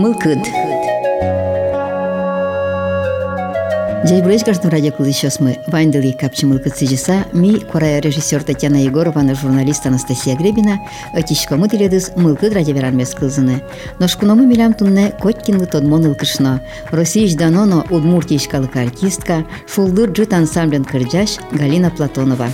Мылкыд. Дядь Брейш каждым радио сейчас мы Вайндели капчимылка цижиса, ми корая режиссер Татьяна Егорова, на журналист Анастасия Гребина, отичка мы теледыз мылкыд радиоверан мес кылзыны. Ношкуному милям тунне Котькин тодмон ылкышно. Россия жданоно удмуртийскалык артистка, шулдыр джит ансамблен кырджаш Галина Платонова.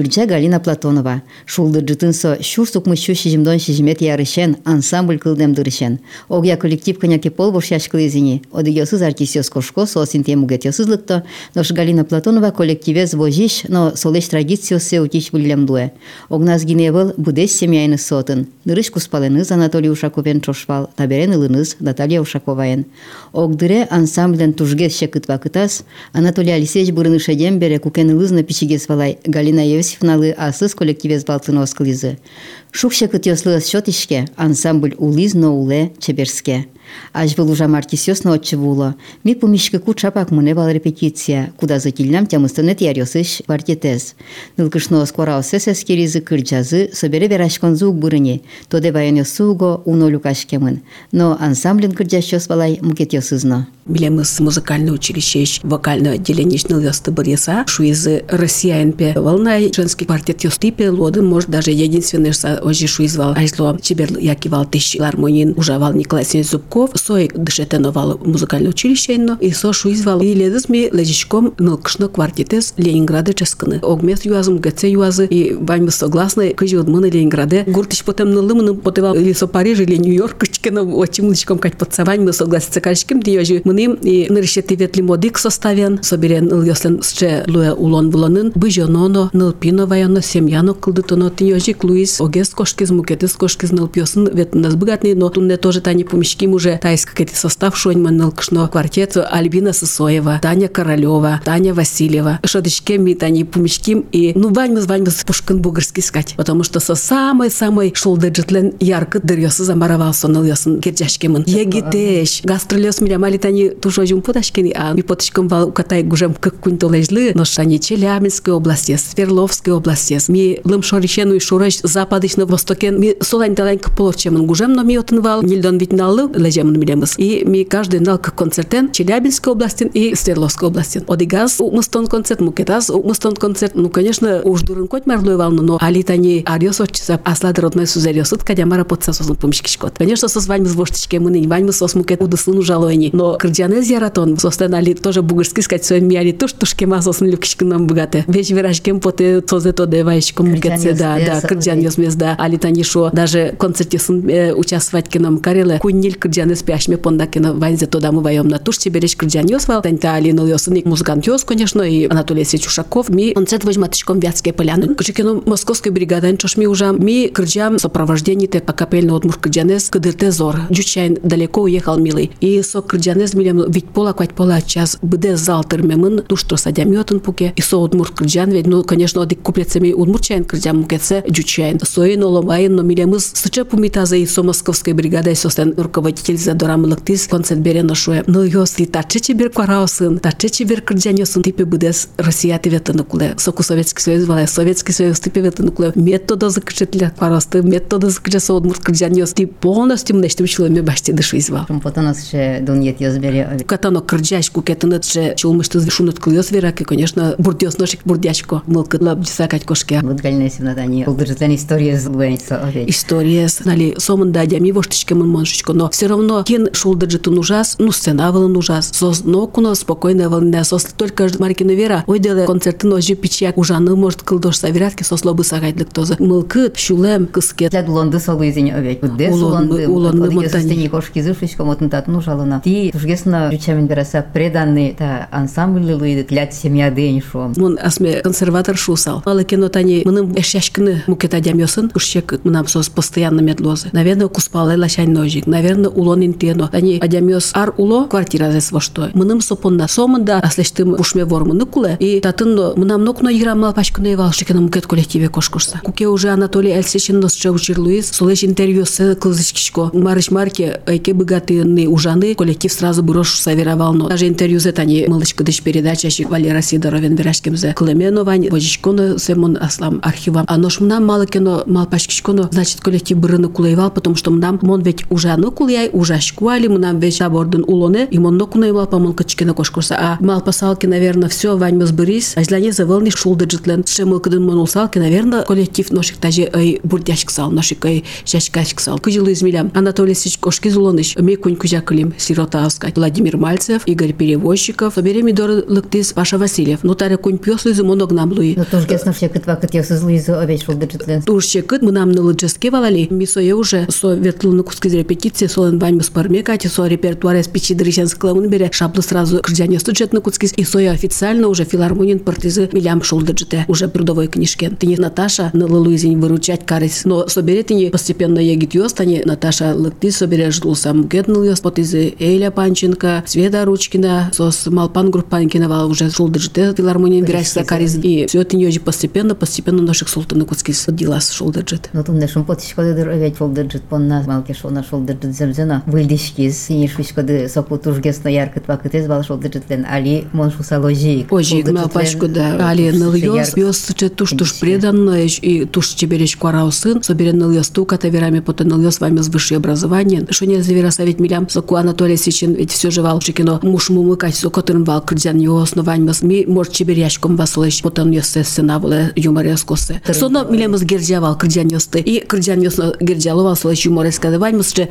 Кырджа Галина Платонова. Шулды джытынсо шур сукмыщу шижимдон шижимет ярышен, ансамбль кылдем дырышен. Огя коллектив коняки пол борщаш кылызини. Одыгёсыз артисёс кошко соосин темугет ёсызлыкто, нош Галина Платонова коллективе звожиш, но солеш традициосе утич выллем дуэ. Огназ гиневыл будес семьяйны сотын. Дырыш куспаленыз Анатолий Ушаковен чошвал, таберен ылыныз Наталья Ушаковаен. Огдыре ансамблен тужгес шекытва кытас, Анатолий Алексеевич бұрынышеден бере кукен ылызна пичигес валай Галина сигналы асыз коллективез балтынос кылызы. Шукша кытёслы счет ишке, ансамбль улиз ноуле чеберске. Ажвыл уже мартисёс ночевула. Ми помещика кучапак муневал репетиция, куда затильням тя мустынет ярёсыш вартетез. Нылкышно скорался сескеризы кырджазы, собере верашкон зуг бурыне, тоде вайоне суго уно люкашкемын. Но ансамблен кырджащёс валай мукет ёсызно. Билемыз музыкальное училище, вокальное отделение ныл ёсты бырьеса, шуизы россиянпе волнай, женский квартет ёстыпе, Лоды, может, даже единственный, что ожи шуизвал, айзло, чебер якивал тыщ, лармонин, ужавал Николай Зубко, Зубков, сой дышетеновал музыкальное училище, и со шуизвал и ледес ми лежичком нылкшно квартетес Ленинграда ческаны. Огмес юазым ГЦ юазы и вами согласны, кыжи от мыны Ленинграде. Гуртич потом нылымыны потевал или со Парижа, или Нью-Йорк, кычкено очимлычком кать подсавань, мы согласится качким, диёжи мыны и нырышети ветли модик составен, соберен ныл йослен сче луя улон буланын, быжононо, нылпино ваяно, семьяно кылдытоно, тиёжик Луис, огес кошкиз, мукетис кошкиз, нылпиосын, вет нас богатный, но тунне тоже тани помещким уже тайс какой-то состав шоньман нылкшно квартет Альбина Сысоева, Таня Королева, Таня Васильева. Шодочке ми тани помещким и ну ваньмыз ваньмыз пушкин бугарский сказать, потому что со самой-самой шулды джетлен ярко дырьосы замаровал соныл ясын керджашкемын. Егитеш, гастролёс миля мали тани тушожум поташкени, а ми поташком вал катай гужем как кунь толежлы, но шани Челябинской области, Свердловской области, ми лымшорищену и шураж западычно востокен, ми солань таленька половчемын гужем, но ми отынвал, нильдон ведь наллы лежемын милемыз. И ми каждый нал как концертен Челябинской области и Свердловской области. Одигаз у мустон концерт, мукетаз у мустон концерт. Ну, конечно, уж дурын коть марлой валну, но алитани ариос отчиса асладыр родной сузариосут, кадямара подса сосын помешкишкот. Конечно, сос ваньмы с воштичке мы ныне, ваньмы сос мукет удыслыну жалойни. Но кырджаны зияратон, состен али тоже бугырский сказать, своим ми али туш тушке масосын люкишкинам богаты. Вещь виражкем поте тозе то девайшком мукетсе, да, да, кырджан ёсмез, да, алитани шо, даже концерте сын э, участвовать кином кареле, куннил кырджаны спяшме понда кино ванзе тода мы воем на туш берешь кырджан ёсвал, таньта али ныл ёсыник музыкант ёс, конечно, и Анатолий Алексеевич Ушаков, ми концерт возьматышком Вятские поляны. Кычекино московской бригады, чош ми уже ми кырджам сопровождение те по капельно от муркырджанес кыдырте зор. Джучайн далеко уехал милый. И со кырджанес милем ведь пола квать пола час быде залтыр мемын туш то садям йотын пуке. И со от муркырджан ведь ну конечно одик куплецами удмурчайн кырджам мукеце джучайн. Соин оломайын но милемыз сыча пумитаза и со московской бригадой состен руководитель за дорамлыктис концерт бере ношуе. Ну ёс и тачечи бер квараосын, тачечи бер кырджанёсын типе быдес Россия тиветы куле. Соку Советский Союз вале Советский Союз типе веты куле. Метода закричатля кварасты, метода закричаса от муркырджанёс. Ти полностью мнештим чулами башти дышу извал. Потонос ще дуньет ёзбере. Катано кырджачку кетынет же чулмышты шунут кылёс вераки, конечно, бурдёс ношик бурдячко. Мылкы лабдисакать кошке. Вот гальне симнатани. Улдыржатан история овечь. История с, нали, сомында дями воштичке мын моншичко, но все равно кин шулдыржатун ужас, ну сцена вылын ужас. Сос нокуно спокойно вылын, сос только маркина вера. Ой деле концерты ножи пичак ужаны может кылдош савератки сос лобы сагайдлык тозы. Мылкы, шулем, кыскет. Для дулонды солы изень овечь. Де Улонды, улонды монтани. Стени кошки зышечко мотын татну жалына. Ти тужгесно рючамен бераса преданный та ансамбль луиды тлят семья день шо. Мон асме консерватор шусал. Алы кино тани мыным эшяшкины мукета дямёсын, ушчек мынам сос постоянно медлозы. Наверное, куспалай лашань ножик. Наверное, улон интено. Тани адямёс ар уло квартира зес во что. Мыным сопонна сомында аслештым пушме вормыны куле. И татын мынам нокно играмал пачкыны евал шекена мукет коллективе кошкурса. Куке уже Анатолий Эльсечин нос учир Луис. Солеш интервью с кылзычкишко. Марыш марке айке богатые ужаны коллектив сразу брош саверовал. Но даже интервью за тани мылычка дыш передача Валера Сидоровен берашкемзе. Клеменовань, Вожичконо, Семон Аслам архивам. А нож мнам мало кино, мал пачкишконо, значит коллектив брыны кулаевал, потому что мнам мон ведь уже аны кулаяй, ужашкуали мунам веча бордун улоны и моннокуна и малпамон кычкена кошкурса а малпасалки наверное все ваньмыз бирис ажлане завылны чем житлен шемылкыдын монолсалки наверное коллектив ношик тажи ай бурдяшк сал ношик ай шашкашк сал. Кыжылы измилям. Анатолий сич кошки зулоныш мекунь кузякылим сиротавска владимир мальцев игорь перевозчиков береми доры лыктис паша васильев. Нотары кунь пьесу изы моног нам луи. Но тоже кесна все кыт вакыт я сызлы изы овеч шулды житлен турщекыт мунам нылы джеске валали. Мисое уже советлыны кускизрепетиции солен вань солен ваньмы спарме кати, со репертуаре с печи дрищен скламын бере, шаблы сразу крджане студжет на куски. И сое официально уже филармонин партизы милям шулды джите, уже трудовой книжке. Ты не Наташа на Луизень выручать карис, но собере ты не постепенно ягит ёс, тани Наташа лыкты собере ждул сам гетнул ёс, потизы Эля Панченко, Света Ручкина, сос Малпан Группанкина вал уже шулды джите, филармонин грязь карис. И все это не постепенно, постепенно наших султаны куски дела с шулды джит. Но тумне шум потишкоды дыр овечь шулды джит понна малке шона шулды джит земзена. Вылдишкиз, сине швишкоды соку тужгесно яркыт вакытез вал шулды джитлен. Али мон шуса ложик. Ожи, гмал пачку да. Али ныл ёс, ёс че туш туш преданно, и туш чеберечь кварау сын, соберен ныл ёс тука таверами, потом ныл ёс вами с высшее образование. Что не завера совет милям, соку Анатолий Сичин, ведь все же вал шикино, муж мумыкать, соку тырн вал крдзян ёс, но вами ми может чеберячком васылыш, потом ёс сена вале юморескосе. Соно милям с гердзя вал кырдян ёсты. И кырдян ёсно герджалова слышь юмор сказывать, мы же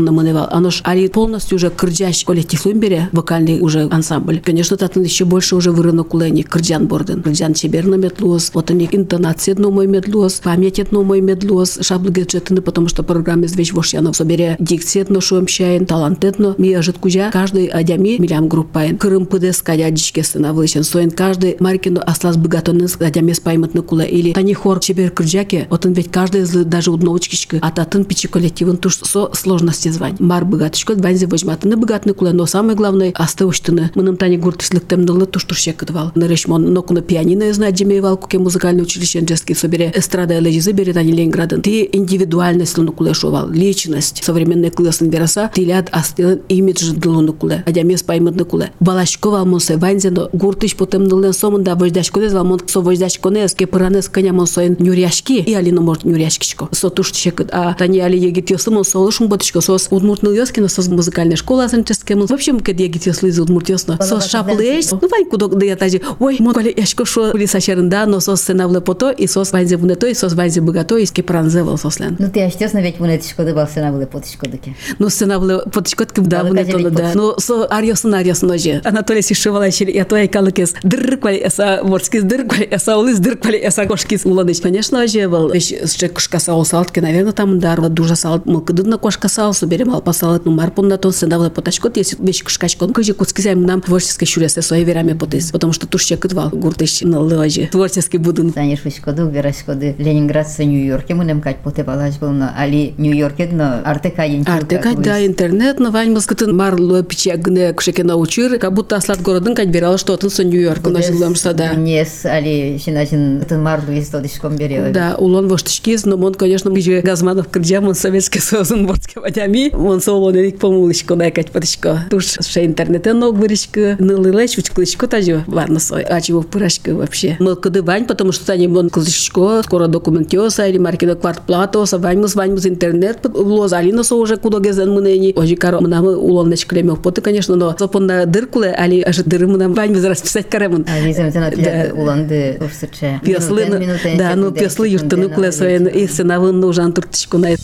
театрализованно маневал. Оно ж али полностью уже кырдящ коллектив бере, вокальный уже ансамбль. Конечно, татын еще больше уже вырынок кулени кырдян борден. Кырдян чеберно метлос, вот они интонация одно мой медлос, память одно мой медлос, шаблы гаджетны, потому что программе звеч вошьянов собере дикция одно шуемщаен, талант одно, ми ажит кузя, каждый адями милям группаен. Кырым пыдес кадядичке становлышен, соен каждый маркину аслас богатонын адями спайматны кула или тани хор чебер кырджаке, отын ведь каждый из даже удновочкичка, а татын пичи коллективын туш со сложности звань. Мар богатышко, ванзе возьматыны богатны кула, но самое главное, остывыштыны. Мыным тани гуртышлыктем дылы туш турше кыдвал. Нарышмон, но куна пианино знать демеевал, куке музыкальное училище джески собере эстрада элежизы берет они Ленинградын. Ты индивидуальность луну кулешовал, личность. Современный классын вераса, тилят астылын имидж дылуну куле. Адямес паймытны куле. Балашкова монсе ванзено гуртыш потом дылын сомында вождашко дез валмон со вождашко нес ке пыранес коня монсоин нюряшки и алина может нюряшкичко. Со туш чекыт. А тани али егит ёсы мон солышун ботычко сос удмуртныл ёскино сос музыкальная школа асынческе мон. В общем, кед егит ёслы из удмурт ёсно. Сос шаплыш. Ну вань кудок да я тажи. Ой, мон коли яшко шо ули сачарында, но сос сенавле пото и сос ванзе бунето и сос ванзе богато и ке пранзевал сослен. Ну ты ащтесно ведь бунетичко да сенавле потичко дыке. Ну сенавле потичко кым да бунето да. Ну со арьосын арьосын оже. Анатолий Сишевала я твоя калыкес. Дыр квали эса ворскис дыр квали эса улыс дыр квали эса кошкис уланыч. Конечно оже был. Вещь ще кошка сал салтки, наверное, там дарва дуже сал. Мылкыдына кошка сал, соберем ал пасалат ну марпун на тон сенавле потачко, если вещь кошкачко. Кыжи куцкизаем нам творческой шуресе своей верами потис. Потому что туш чекытвал гуртыш на лыжи. Творческий будун. Танеш вишкоду, верашкоды. Ленинградцы Нью-Йорке мынем кать поте балаш был, но али Нью-Йорке, но артека. Артека, да, интернет, но вань мускатын марлы пичагне кшеке научир, как будто аслат городын кать берала, что отын со Нью-Йорк, но жилым сада. Нес, али шиначин, это марлу из тодышком берет. Да, улон воштышкиз, но он, конечно, гиже Газманов кырджам, он Советский Союз, он ботке водями, он солон эрик помулышко, найкать потышко. Туш ше интернетен ног вырышко, нылылэч, вучклышко тажу, варно сой, а чего пырашко вообще. Мы куды вань, потому что они вон клышко, скоро документиоса, или маркина квартплатоса, вань мы вань мы интернет, лозалина со уже куда гезен мы нени, ожи каро, мы нам улон неч клемек поты, конечно, но сопон на дыркуле, али аж дыры мы нам вань мы зараз писать каремон. А визем тена уланды урсыче. Песлы, да, ну песлы юртыны куле соен, и сенавын нужан туртышку на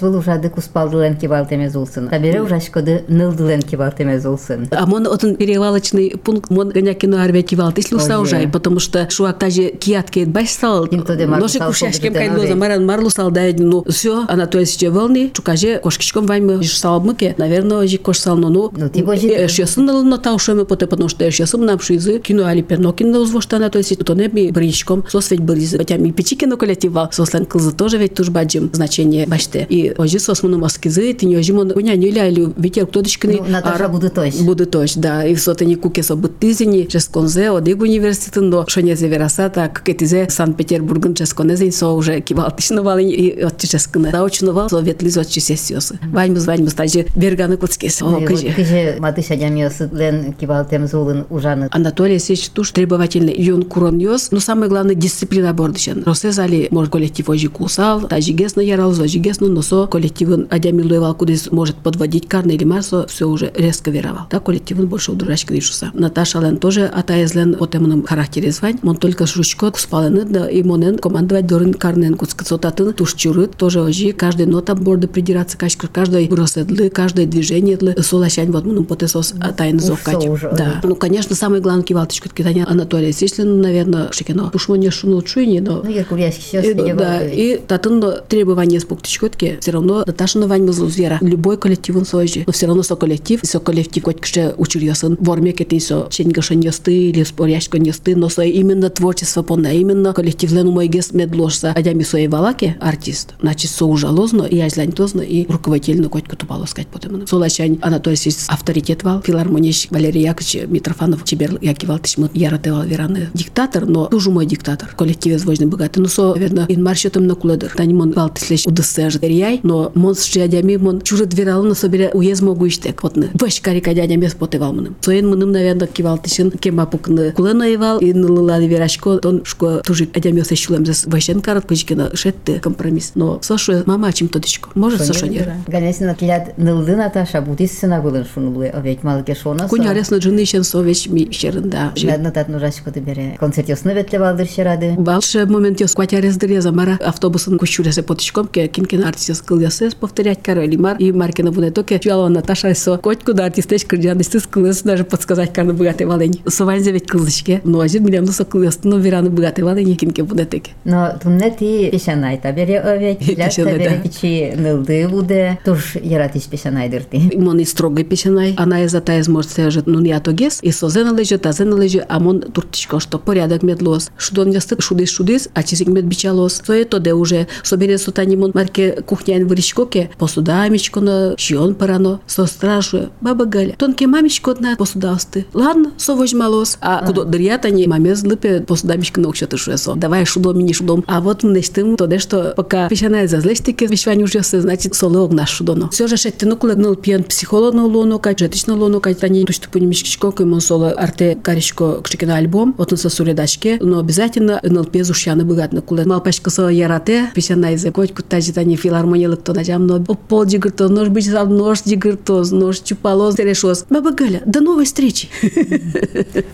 был ужады куспалдылен кибалтемез улсын. Табере ужашкоды нылдылен кибалтемез улсын. А мон отын перевалочный пункт мон гоня кино арве кивалт если уса уже, потому что шуак таже киятке баш сал. Ноши кушашкем кайдоза маран марлу сал да ну все, то есть волны, чукаже кошкичком вайме сал мыке, наверное, жи кош сал ну. Эшесын на таушеме поте, потому что эшесын нам шизы кино али пернокин на узвоштана, то есть то не би бричком, сос ведь бриз, хотя ми пичикино коллектива, сослен кылзы тоже ведь туж баджим значение баште. И ожи сос муну маскизы, ты не мон, уня не ляли, ветер кто дочкины. Ну, Наташа буду точ. Буду точ, да. И все не куке со быттызини, чес конзе, одег университетын до, шоне зевераса, так, кетизе Санкт-Петербургын чес конезин, со уже кивалтышнывал и от ческыны. Заочнывал, со ветлиз от чесесиосы. Ваньмыз, ваньмыз, тажи берганы куцкес. О, кыжи. Кыжи матыш адямиосы лен кибалтем зулын ужаны. Анатолий Алексеевич туш требовательный, и он курон йос, но самое главное дисциплина бордышен. Росезали, может, коллектив ожи кусал, тажигес на ярал, зажигес, но со коллективын адямилуевал, куда может подводить карны или марсо, все уже резко веровал. Так коллективын больше у дурачки дышуса. Наташа Лен тоже атаезлен по темным характере звань. Он только шучко спалены, да и монен командовать дорын карнен куцкацотатын туш чурыт, тоже ожи, каждый нота борда придираться, каждый роседлы, каждое движение длы, солощань, вот мы потесос атайны зовкать. Да. Ну, конечно, самый главный кивалточка китания Анатолия Сишлин, наверное, шикино. Пушмоне шуну чуйни, но... Ну, Яркурьяшки сейчас И, да, и татын требования с пуктичкотки, все равно Наташа на вань звера. Любой коллектив он свой но все равно со коллектив, со коллектив хоть кше учурьясын. Ворме кетин со ченгашен ясты или споряшкон ясты, но со именно творчество полное, именно коллектив лену мой гес медложса, адями своей валаке артист. Значит, со ужалозно, и азлань тозно, и руководительно хоть кутупало сказать потом. Солачань Анатолий авторитет вал, филармонищик Валерий Яковлевич Митрофанов, Чебер Якивал Тишмут, Яратевал Вераны. Диктатор, но тоже мой диктатор. Коллективе звозный богатый. Ну, со, верно, ин маршетом на куледер. Тани мон вал тислеш удысэж яй, но монс дядями мон чужо дверал на собере уез могу иштек. Вот на ваш карика дядями спотевал мным. Соен мным, наверное, кивал тишин, кем апукны кулена евал, и нылыла верашко, тон шко тужик дядями осе щулем зас вашен карат кучкина шетте компромисс. Но сошу мама чем тодичко. Может сошу нет. Ганесина тлят нылды Наташа, будис сына гулын шунулы, овеч малке шона. Кунярес на джыны ищен совеч ми щерында. Надно тат нужачко тебе. Концерт ясно ветле валдыр щерады. Балше момент яс кватярес дыреза мара автобусын кучуресе потичком, ке кинкин артист скыл ясес повторять кароли мар и маркина вуне токе чуяла Наташа со котку да артистеч кырджан стыс кылыс даже подсказать карны богатый валень. Сувань ведь кылышке. Но один миллион со кылыс но вераны богатый валень кинке вуне теке. Но тунне ти пешанайта бере овек. Ляста бере пичи нылды буде. Туж яратиш пешанайдыр ти. Мон и строго пешанай. Она из ата из может сежет ну я то гес и созе належит, тазе належит, а мон туртичко что порядок медлос. Шудон ясты шудис шудис, а чизик мед бичалос. То это де уже собере сутани мон марке кухнян выришкоке посудамичко на щион парано. Со страшує. Баба Галя, тонке мамичко на посудасты. Ладно, со возьмалос. А кудо дырятани маме злыпе посудамичко на учета шуесо. Давай шудом, мини шудом. А вот мы нечтым то де что пока пищаная зазлестике вишвань уже значит солог наш шудоно. Все же шетте ну кулегнул пьян психолог на лоно, кай жетично лоно, кай тани тушто понимишкичко, кой мон соло арте каришко кшикина альбом, вот он со суредачке, но обязательно НЛП зушяны богат на куле. Малпашка со ярате, пищаная за коть, кутажи тани филармониялык то начам, но пол дигрто, нож быть сал нож дигрто, нож чупало, терешос. Баба Галя, до новой встречи.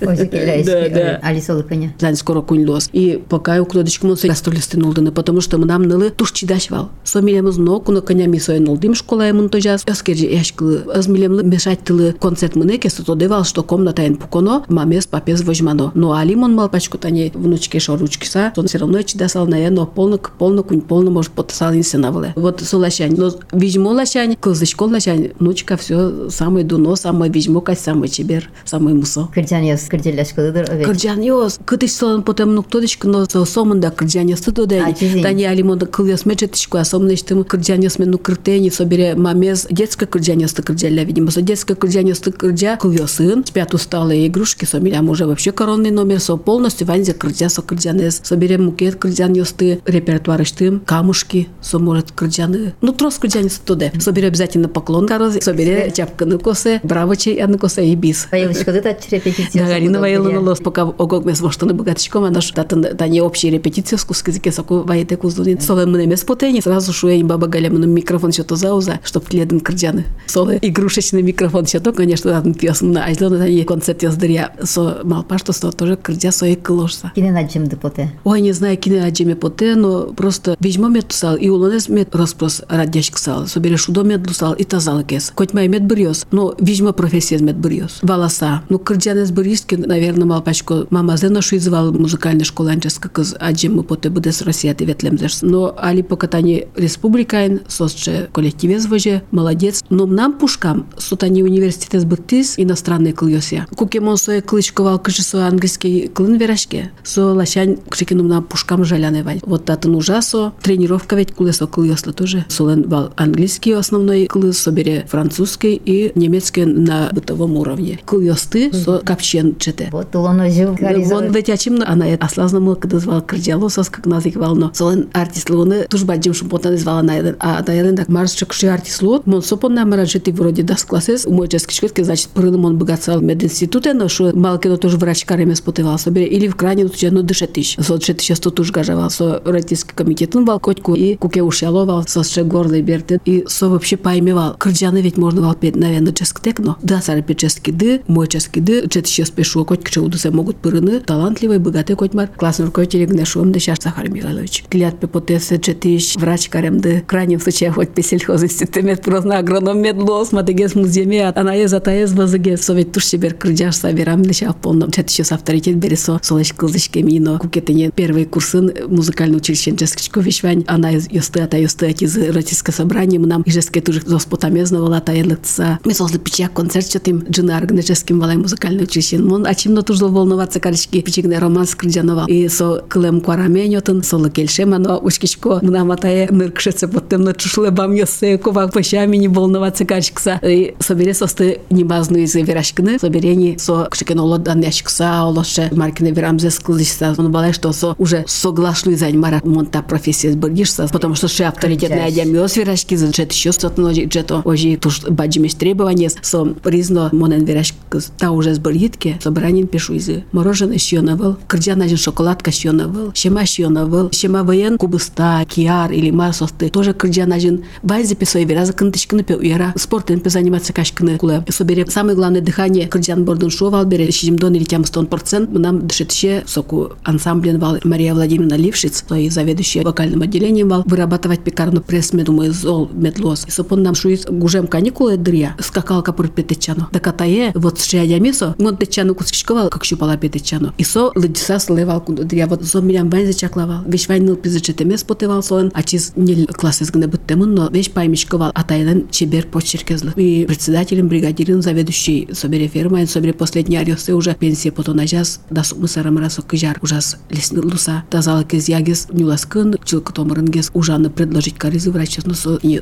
Да, да. Алиса Лыканя. Зань скоро кунь лос. И пока у кудочку мон гастроли стынулдыны, потому что мы нам нылы туш чидашвал. Сомилемыз но куна конями сой нулдым школа ему то жаз. Эскерже яшкылы, азмилемлы мешать тылы концерт мыне кесто то девал, что комната ен пуконо, мамес папес возьмано. Но алимон мал пачку тани внучки шоручки са, он все равно чидасал на но полно полно кунь полно может потасал инсенавле. Вот солашань, но вижмо лашань, кылзычко лашань, внучка все самое дуно, самое вижмо кать, самое чебер, самое мусо. Кырджан яс кырджелляшкыдыр овек. Кырджан йос, кытыш сон потом ну кто дичко но со сомында кырджан яс тудо А, чизин. Тани алимонда кыл яс мечетичко, а сомны штым кырджан яс мен ну кыртени собере мамез детская кырджан яс ты кырджаля, видимо, со детская кырджан яс ты кырджа, кыл ясын, спят усталые игрушки, со милям уже вообще коронный номер, со полностью ванзе кырджа, со кырджан яс, собере мукет кырджан ты, репертуар штым, камушки, со может кырджаны, ну трос кырджан яс туде. Собере обязательно поклон корози, собере чапка на косе, браво чей, а на косе и бис. Да, Галина Ваиловна лос, пока огог мес воштаны богатичком, она ж татын да не общие репетиции с кускизике соку ваите куздунин. Соле мы мес потени, сразу шуя им баба Галя мы микрофон что то зауза, чтоб кледен кырджаны. Соле игрушечный микрофон что то, конечно, татын пьесм на айзлона да не концерт яздыря, со малпашто со тоже кырджа сои кылошса. Кине наджим депоте. Ой, не знаю, кине аджеме поте, но просто вижмо ме тусал, и улонес ме мед распрос радяшк сал, собере шудо мед лусал и тазал кес. Хоть май мед бриос, но вижма профессия мед бриос. Валаса. Ну, кырджанес бриски, наверное, малпачко мама зена шуизвал музыкальная школа анческа кыз аджем мы поте будес Россия ты ветлемзеш. Но али покатани республикайн, сосче коллективе звоже, молодец. Но нам пушкам, сутани университет сбыттис иностранный клюсия. Кукемон сое клычковал кыжы со английский клын верашке. Со лащань кшикинум нам пушкам жаляны вань. Вот татын ужасо. Тренировка ведь кулесо клюсло тоже. Солен вал английский основной клыс, собере французский и немецкий на бытовом уровне. Клюсты со капчен чете. Вот он жил. Вон ведь ачим она аслазна мыл кыды звал кырдялосос как назик вално. Солен артист луны туж баджим шумпотан звала на один. А на один так марс чекши артист лут. Мон сопон на маражети вроде дас класses. Мой чески шкетки значит прыным он богатцал мединституте, но что малкино тоже врач кареме спотывал собере. Или в крайне тут ну дышетиш. Сот шетиш сто туж гажавал со родительский комитетын вал котку и куке ушаловал со ше горлый берты. И со вообще поймевал. Кырджаны ведь можно вал петь, наверное, чески текно. Да, сары пет чески ды, мой чески ды. Чет сейчас пишу, котки чеудусе могут пырыны. Талантливый, богатый котмар. Классный руководитель Гнешуам, да сейчас Захар Михайлович. Клят пепотесе четыш, врач каремды. В крайнем случае хоть мед просто агроном медлос, матегес муземе, она е затаез базыгес. Совет туш себе крыджаш собирам лишь в полном. Чет сейчас авторитет бересо, солоч кылдышке мино. Кукетене первый курсын музыкальный училище Джескичко вишвань. Она из ёсты, ата ёсты, аки из родительское собрание. Нам и жеске тоже зоспотамезно вала та елыца. Мы созли пичак концерт, что тим джинар гнеческим валай музыкальное училище. Мон, а чем но тоже волноваться карички. Пичигне роман с крыджанова. И со клем куараменьотын, соло кельшем, оно учкичко. Мна матае ныркшеце, потом на чушле бам ёсты, кова пощами не волноваться каричкса. И собере состы небазну из верашкины, соберени со кшикеноло дан яшкса, олоше маркины верамзе склыса. Он балай, что со уже соглашлый за мара монта профессия сборгишься, потому что ше авторитетная адямиос верашки за джет еще сотно джето ожи туш баджимеш требования со призно монен верашки та уже сборгитке, собранин пишу из мороженое шьоновал, кырджанажин шоколадка шьоновал, шема шьоновал, шема воен кубыста, киар или марсосты, тоже кырджанажин байзе писой вераза кынтышкины пе уяра, спортен пе заниматься кашкины куле. Собере самое главное дыхание кырджан бордун шовал бере, щидим дон или тям стон процент, нам дышетше соку ансамблен вал Мария Владимировна Лившиц, то и заведующая вокальным отделением вал, вырабатывать пекарну пресс медумы зол медлос. Сопон нам шуиц гужем каникулы дрия, скакалка пур петечано. Да катае, вот шиядямисо, мон течану кускишковал, как щупала петечано. И со лыдиса слывал кунду дрия, вот зо милям вайзе чаклавал. Вещь вайныл пизычетемес потывал соен, а чиз не класс гне буттемын, но вещь паймишковал, а тайдан чебер почеркезлы. И председателем, бригадирин, заведующий собере ферма, собере последний ариосы уже пенсия потом на час, да сумы сарамрасо кыжар, ужас лесны луса, тазала кез ягес, нюласкын, чилка томырынгес, ужаны предложить карызы врачтын со и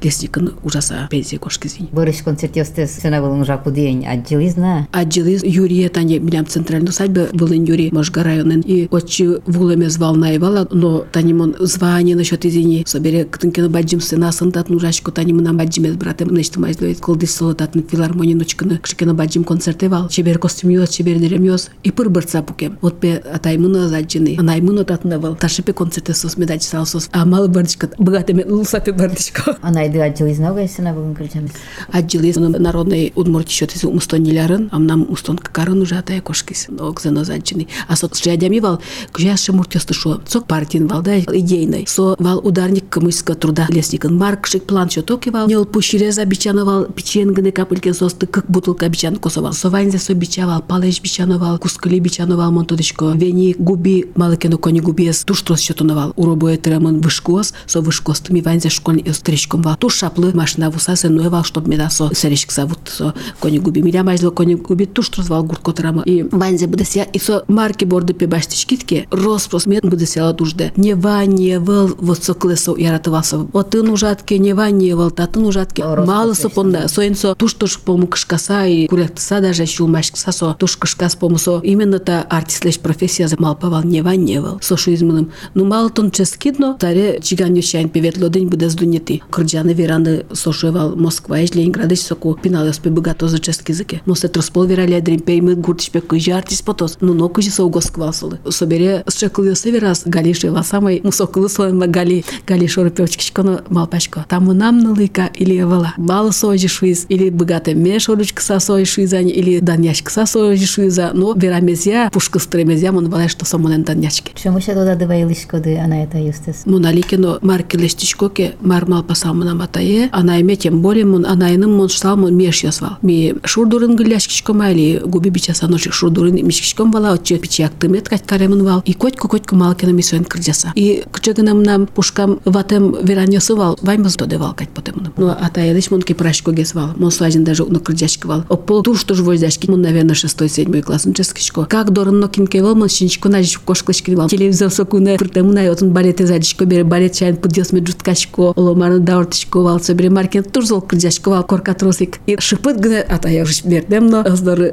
ужаса пенсия кошкизи. борис концертёсте сена был уже кудень отделизна. Отделиз юрий тане милям центральную садьбы был Юрий Можга районен и отчи вулеме звална ивала, но танимон звание насчет изини собере ктынкин баджим сына сындат нурашко танимон нам баджим братем нечто майзлоит колды солдатны филармония ночкыны кшикена баджим концерте вал. Чебер костюм йос, чебер дерем ёс и пыр бырца пукем. Вот пе атаймуна заджины. Анаймуна татна вал. Ташепе концерте сос медач сал сос. Амал бырчкат. Богатыми лусапе бардичка. Она иду отделизна, угай сена был кырджамес. Отделиз народный удмурти счет из умстонилярын, а нам устон какарын уже атая кошкис, огзено заджины. А со шядями вал, кжяше муртёсты шо, цок партин вал, да, идейный. Со вал ударник коммунистского труда лесникын маркшик план что токи вал, нел пущереза бичановал, печенгны капельки состы, как бутылка бичан косовал. Со ванзе со бичавал, палеш бичановал, кускали бичановал, монтодечко, вени губи, малыкену кони губиес, туш трос счетоновал. Уробуе теремон вышкос, со вышкос, тми ванзе школьный стричком вал. Туш шаплы машина вуса се нуевал, чтоб меда со серечк савут, со кони губи. Миля мажло кони губи, туш трос вал гурко терема. И ванзе будеся, и со марки борды пебаштичкитке, роспрос мед будеся дужде. Не ванье вал, вот со клесо яратывался. Вот ты нужатке, не ванье вал, та ты нужатке. Мало со понда, со инсо, туш туш пому кышкаса и куряктыса даже щулмашкса со, туш кышкас пому со. Именно та артистлеш профессия за малпавал не ванье вал. Со шуизмыным. Ну мало тон ческидно, таре чиган юшайн певетло день буде здуняти. Кырджаны вераны сошевал Москва, еш Ленинградыш соку пиналес пе богато за чески языке. Мосе троспол верали дрим пеймы гуртиш пе кыжи артист потос. Ну но кыжи со госквасылы. Собере шекылы северас галиши ла самой мусокылы слоем гали гали шоры певчкичконо малпачко. Там нам налыка или вала. Мало сойжи шуиз или богато меш оручка са сой шуизань или даняшка са сойжи шуиза. Но верамезя пушка стремезя мон валай что самонен данячки. Чому ще дода дива илишко де ана ета юстес? Моналикено марки лешти тишкоке мармал пасамына матае, анайме тем более мун анайным мун шталмун меш ясвал. Ми шурдурын гыляшкичком али губи бичаса ночи шурдурын мишкичком вала отче пичак тымет кать каремын вал. И коть коть кумалкина мисуен кырджаса. И кычыгынам нам пушкам ватем вераньосы вал, ваймыз додевал кать потемным. Ну атаялыш мун кипрашко гесвал. Мон слажин даже ну кырджашкивал. Опол тур что ж воздашки мун наверное шестой седьмой класс ческичко. Как дорын но кинкевал мун шинчко нажич кошклышкивал. Телевизор сокуне притемуна отун балет задичко бере балет чайн подъес ме джуткачко оломарны дауртичко вал собере маркен турзол кырджашко вал коркатросик. И шипыт гне атаярыш бердем но аздары.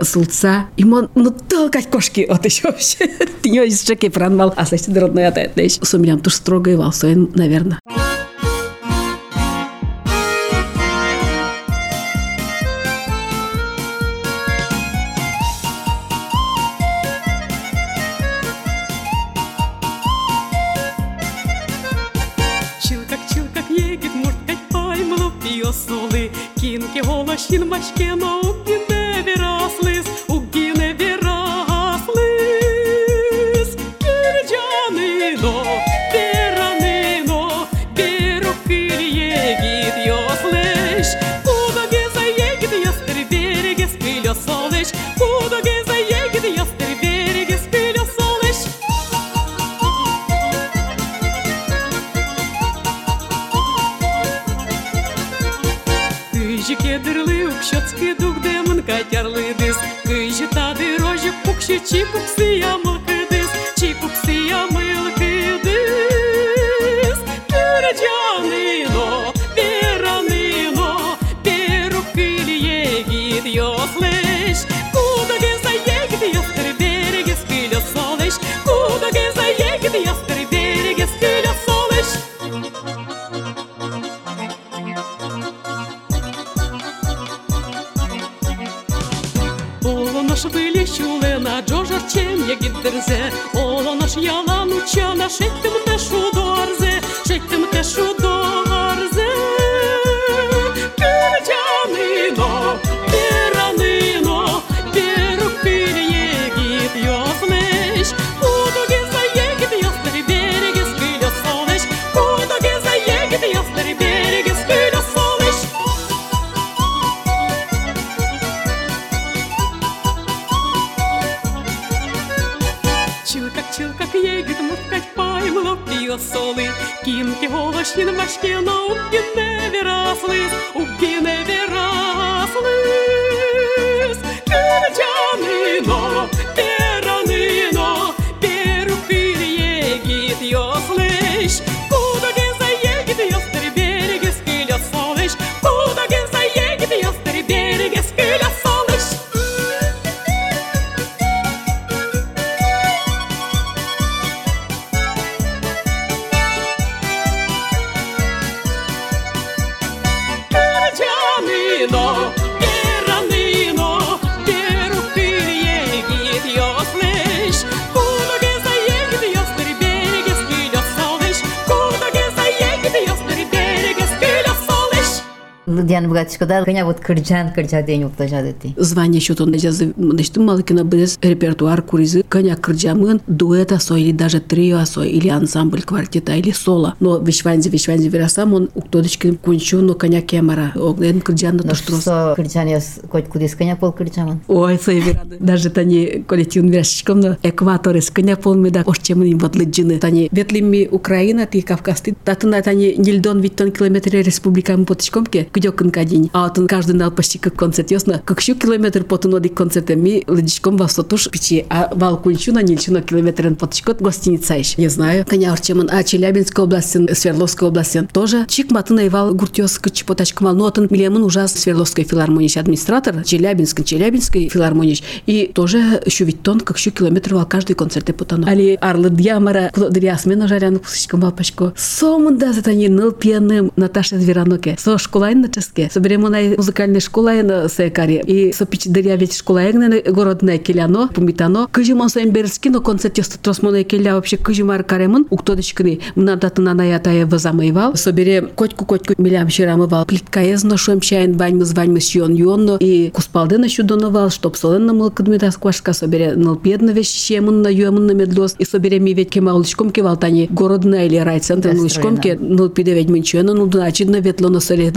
И мон ну толкать кошки от еще вообще. Не из чеки пранвал, а слышь, ты родной атает. Сумилям туж строго вал, наверное. Машин башке, но убине people wiedzę O nasz Jana Luciana, szedł Чилкак, егит, муткать паймло пио соли. Кінки голошні на машки, но уги не вираслись, уги не вираслись. Кирджанино, перанино, Бгатышкада кыня вот кырджан кырджа день уктажа дети. Звание счетон жазы мындышты малыкина без репертуар куризы коня кырджамын дуэта сой или даже трио сой или ансамбль квартета или соло. Но вишванзи вишванзи верасам он уктодычкин кунчу но коня кемара. Огден кырджан Но туштрос. что кырджан яс коть кудис кыня пол кырджаман. Ой, сой верады. Даже тани коллективн верашичком на экваторис коня пол меда ошчемын им ботлыджины. Тани ветлими Украина ти Кавказты. Татына тани нильдон виттон километре республикам потычкомке кудёкын кадень. А отын каждый нал почти как концерт ясно. Как щу километр потын оди концертами лыдичком во сотуш печи. А вал кунчу на километрен потычкот гостиница ищ. Я знаю. Коня орчемын. А Челябинская область, Свердловская область тоже. Чик матына ивал гуртёс кыч потачкомал. Но отын милемын ужас Свердловской филармонии администратор. Челябинской, Челябинской филармонии. И тоже щу виттон как щу километр вал каждый концерт потану. Али арлы дьямара дриасмена жаряну пусичком вал пачко. Сомында затани ныл пьяным Наташа Звераноке. Со школайн на час Ленинске. Собере монай музыкальная школа на Секаре. И сопич дыря ведь школа егнене городная келяно, пумитано. Кыжимон сайын берски, но концерт ёсты трос монай келя вообще кыжимар каремын. Уктодышкыны мына датына наятая вазамайвал. Собере котку-котку милям ширамывал. Плитка езно шуем чайын ваньмыз ваньмыз йон йонно. И куспалдына щудоновал, чтоб соленно мыл кыдмитас квашка собере на юемын на медлос. И собере ми ведь кема улычком кевалтани городная или райцентр улычком ке ныл пиде ведь мынчуена ныл очевидно ветло соре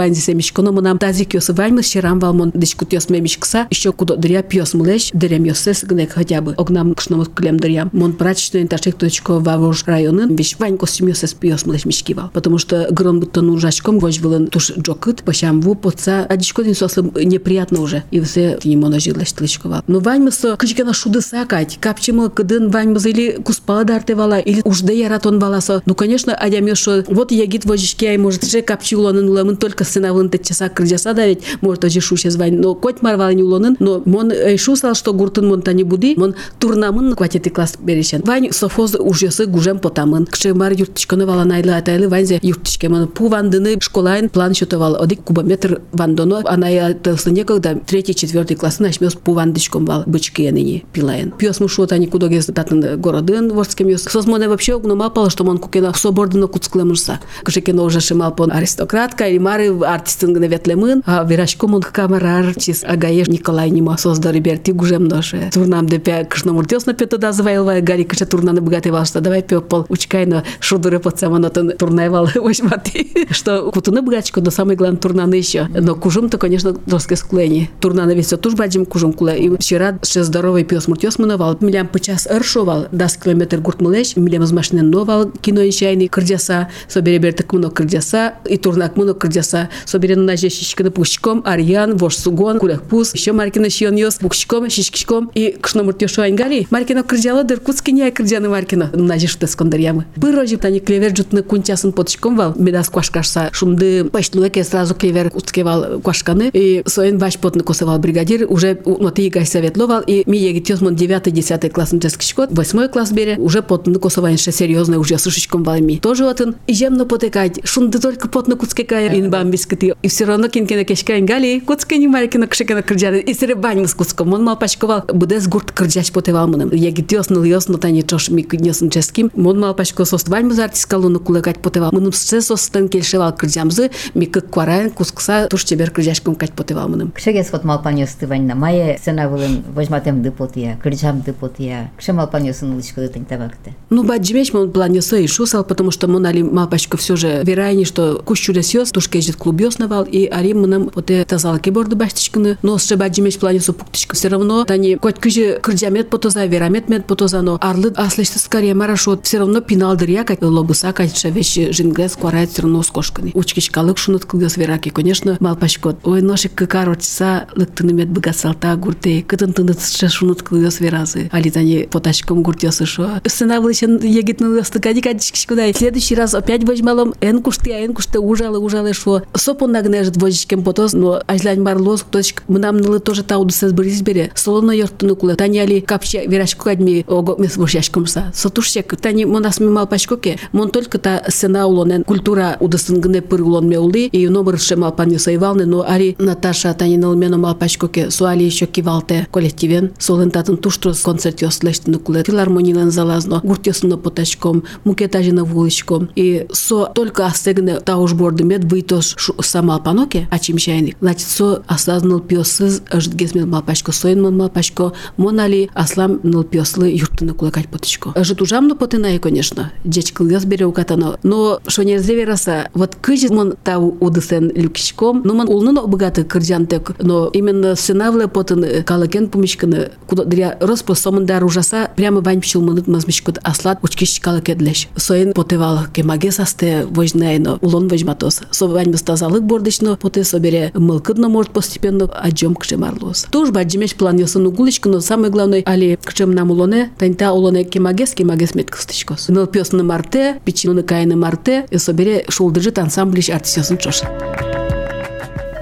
ванзи семишконо мынам тази кёсы ваньмыз щерам валмон дышкут ёс мемишкса. Еще кудо дыря пьёс млещ, дырям ёсес гнек хотя бы. Огнам кшномот клем дырям. Мон прачечный ташек точко вавож районын. Вещь вань костюм ёсес пьёс млещ мишкивал. Потому что грон будто ну жачком вож вылын туш джокыт. Пощам ву поца. А дичко дин сослы неприятно уже. И все не моно жилась тлычковал. Но ваньмысы кычкена шуды сакать. Капчимы кыдын ваньмыз или куспала дарте вала. Или уж да яратон валаса. Ну, конечно, адям что вот я гид вожички, а может, же капчи улонын уламын только сына часа крыжаса да ведь может, тоже шуще звань. Но коть марвала не улонын. Но мон шу сал, что гуртын мон тани буди. Мон турнамын кватети класс берешен. Вань софоз уж ясы гужем потамын. Кше мар юртичканы вала найлы атайлы ванзе юртичке мон пу вандыны школайн план счетовал. Одик кубометр вандоно. Она я тылсы некогда третий, четвертый класс начмёс пу вандычком вал бычки яныни пилаен. Пьёс мушу тани кудо гез татын городын ворскем ёс. Сос моне вообще угнума пала, что мон кукена собордыно куцклемырса. Кше кено уже шимал пон аристократка или мары артистын гына ветлемын. А вирашко мон камера артист агаеш Николай Нима созда реберти гужем ноше. Турнам де пя кшномуртёс на пето да звайлва гари кше турна на богатый вал, что давай пё пол учкайно шудуры под самонотон турнайвал возьмати. Что кутуны богачко, но самый главный турнаны еще. Но кужум то, конечно, доске склени. Турнаны весь туж баджим кужум куле. И вчера ще здоровый пёс муртёс мынавал. Милям по час эршовал, дас километр гурт мылеш, милям из машины новал, кино иншайный кырдяса, собере бертик муно кырдяса, и турнак муно кырдяса, собере на жещичканы пушком, арьян, вош сугон, кулях пус, еще маркина шион йос, пушком, шишкичком, и кшномуртёшо айнгали. Маркина кырдяла дыр куцкиня кырдяны маркина. На жеште скондарьямы. Бырожи тани клевер жутны кунчасын потчком вал, медас квашкашса, шумды паштулеке сразу клевер уцкевал квашканы, и соен ваш потны косовал бригадир, уже ну ты гай советловал, и ми егитёс мон 9-10 класс мческичкот, 8 класс бере, уже потны косованше серьезно уже сушечком валми. Тоже вот он, и жемно потекать, шумды только потны куцкекая, ин бам бискати, и все равно кинкена кешка ингали, куцкени маркина кшекена кырджаны, и сере бань с куцком, он мал пачковал, будес гурт кырджач потевал мыным. Егитёс ныл ёс, но тани чош ми кыднёсын ческим, мон мал пачко сост бань мыз артискалуны кулекать потевал, мыным сце состан келшевал кырджамзы, ми кык кварайн кускса туш чебер кырджачком кать потевал мыным. Кшегес вот малпаньос тываньна, мае сена вылын возьматем дыпотия, кырджам дыпотия. Кше малпаньосын улычка дытань табакты. Ну, баджимеш мон планёса и шусал, потому что мон али малпачко все же верайни, что кущурес ёс, туш кежит клуб ёс навал, и ари мыным вот это залки борды баштичкыны, но с баджимеш планёса пуктичка все равно, тани коть кыжи кырджамет потоза, верамет мет потоза, но арлы аслышты скорее марашот, все равно пиналдыр якать, лобуса кать, вещи жингрес кварает все равно с кошками. Учкичкалык шунут кылгас вераки, конечно, малпачкот. Ой, ношик кыкарочса, лыктынымет быгасалта гурте, кытын тындытше шунут кылгас веразы. Али тани потачком гуртёсы шо. Сына вылычен егит нылысты кади кадичкичкудай. Следующий раз опять возьмалом, эн кушты, а эн кушты ужалы, ужалы шо. Сопон нагнежит возичкем потос, но ажлань барлоз, кточек, мынам нылы тоже тауду сез бырис бере. Солоно йортуны кулы. Тани али капча верашку кадми ого мес бошяшкомса. Сотушсек, тани монас мимал пачкоке. Мон только та сена улонен культура удысынгыне пыр улон меулы, и номер шемал паню сайвалны, но ари Наташа тани нылменом ал пачкоке суали еще кивалте коллективен. Солен татын туштрос концерт ёслештыны куле. Филармонийлен залазно, гуртёсыны потачком, мукетажина вулычком. И со только астегне тауш борды мед выйтош сама паноке, а чим чайник. Значит, со осознал пьосыз ждгесмен малпачко, соин мон малпачко, монали аслам ныл пьослы юртыны кулакать потычко. Жит ужамно потынай, конечно, дечкыл яз бере укатано. Но шо не вераса, вот кыжит мон тау удысен люкичком, но мон улнын обыгаты кырджантек, но именно сынавле потын калакен помещканы, куда дря роспо сомындар ужаса, прямо вань пчел мынут мазмичкут аслат учкиш калакедлеш. Соин потевал кемаге састе вожнайно, улон вожматос. Со вань мстазалык бордычно, поте собере мылкыдно может постепенно аджом кшемарлос. Туж баджимеш план ёсын угуличка, но самое главное, али кшем нам улоне, таньта улоне кемагес, кемагес меткостычкос. Ныл пёс на марте, пичину на кайны марте, и собере шулдыжит ансамблиш артисёсын чошын.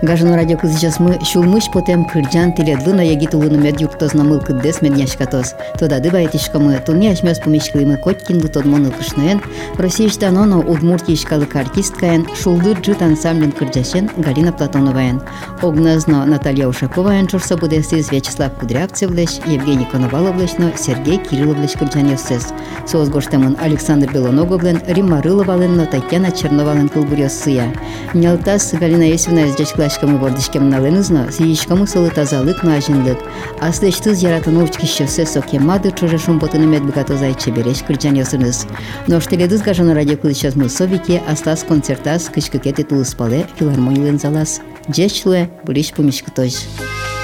Гажано радио кызычас мы шулмыш потем кырджан тиледлы на яги тулуну мед юктоз намыл кыддес мед няшкатоз. Тода дыба этишка мы туни ашмес помешкылы мы коткинлы тодмон ылкышноен, Россииштан оно удмуртия ишкалык артисткаен, шулды джит ансамблен кырджашен Галина Платоноваен. Огназно Наталья Ушаковаен журса будесиз Вячеслав Кудрявцевлеш, Евгений Коноваловлешно, Сергей Кирилловлеш кырджан ёссез. Соз гоштамын Александр Белоноговлен, Римма Рыловален, Татьяна Черновален кылбурёс сыя. Нялтас Галина Есевна издячкла aşkımı bordeşkemın alınızna, siyişkamı solu tazalık najinlik, aslı eştiz yaratınov çkişşevse sokemadı çırışın botını medbukatozay çebereş kırcan yasınız. Noştelediz gajana radyo kılıçaz Мусовике астас концертас кышкыкет этулыспале филармониялен залас. Джечле, буриш помешкатож. Джечле,